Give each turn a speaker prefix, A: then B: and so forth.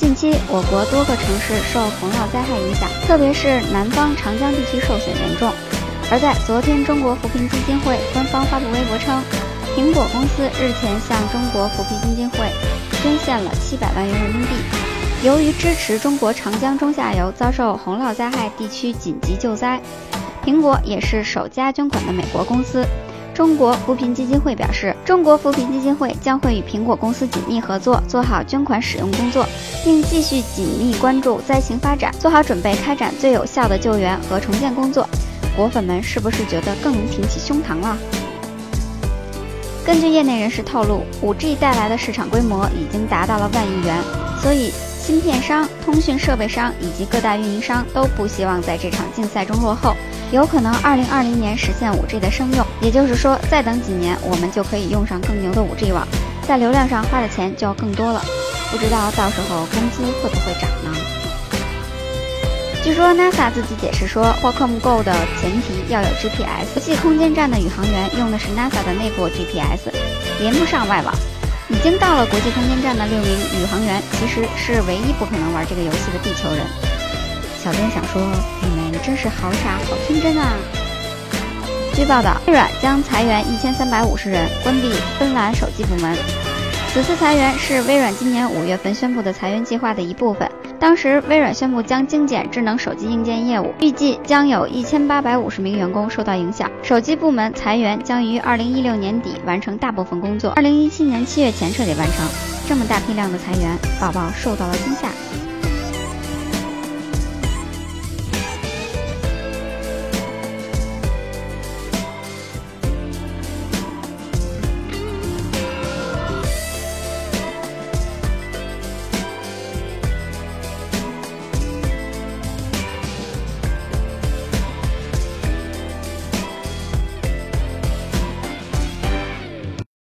A: 近期，我国多个城市受洪涝灾害影响，特别是南方长江地区受损严重。而在昨天，中国扶贫基金会官方发布微博称，苹果公司日前向中国扶贫基金会捐献了七百万元人民币。由于支持中国长江中下游遭受洪涝灾害地区紧急救灾，苹果也是首家捐款的美国公司。中国扶贫基金会表示，中国扶贫基金会将会与苹果公司紧密合作，做好捐款使用工作，并继续紧密关注灾情发展，做好准备开展最有效的救援和重建工作。果粉们是不是觉得更能挺起胸膛了？根据业内人士透露，5G 带来的市场规模已经达到了万亿元，所以芯片商、通讯设备商以及各大运营商都不希望在这场竞赛中落后。有可能二零二零年实现五 G 的商用，也就是说，再等几年，我们就可以用上更牛的五 G 网，在流量上花的钱就要更多了。不知道到时候工资会不会涨呢？据说 NASA 自己解释说，Qualcomm Go 的前提要有 GPS，国际空间站的宇航员用的是 NASA 的内部 GPS，连不上外网。已经到了国际空间站的六名宇航员，其实是唯一不可能玩这个游戏的地球人。小编想说，你们真是好傻好天真啊！据报道，微软将裁员一千三百五十人，关闭芬兰手机部门。此次裁员是微软今年五月份宣布的裁员计划的一部分。当时，微软宣布将精简智能手机硬件业务，预计将有一千八百五十名员工受到影响。手机部门裁员将于二零一六年底完成大部分工作，二零一七年七月前彻底完成。这么大批量的裁员，宝宝受到了惊吓。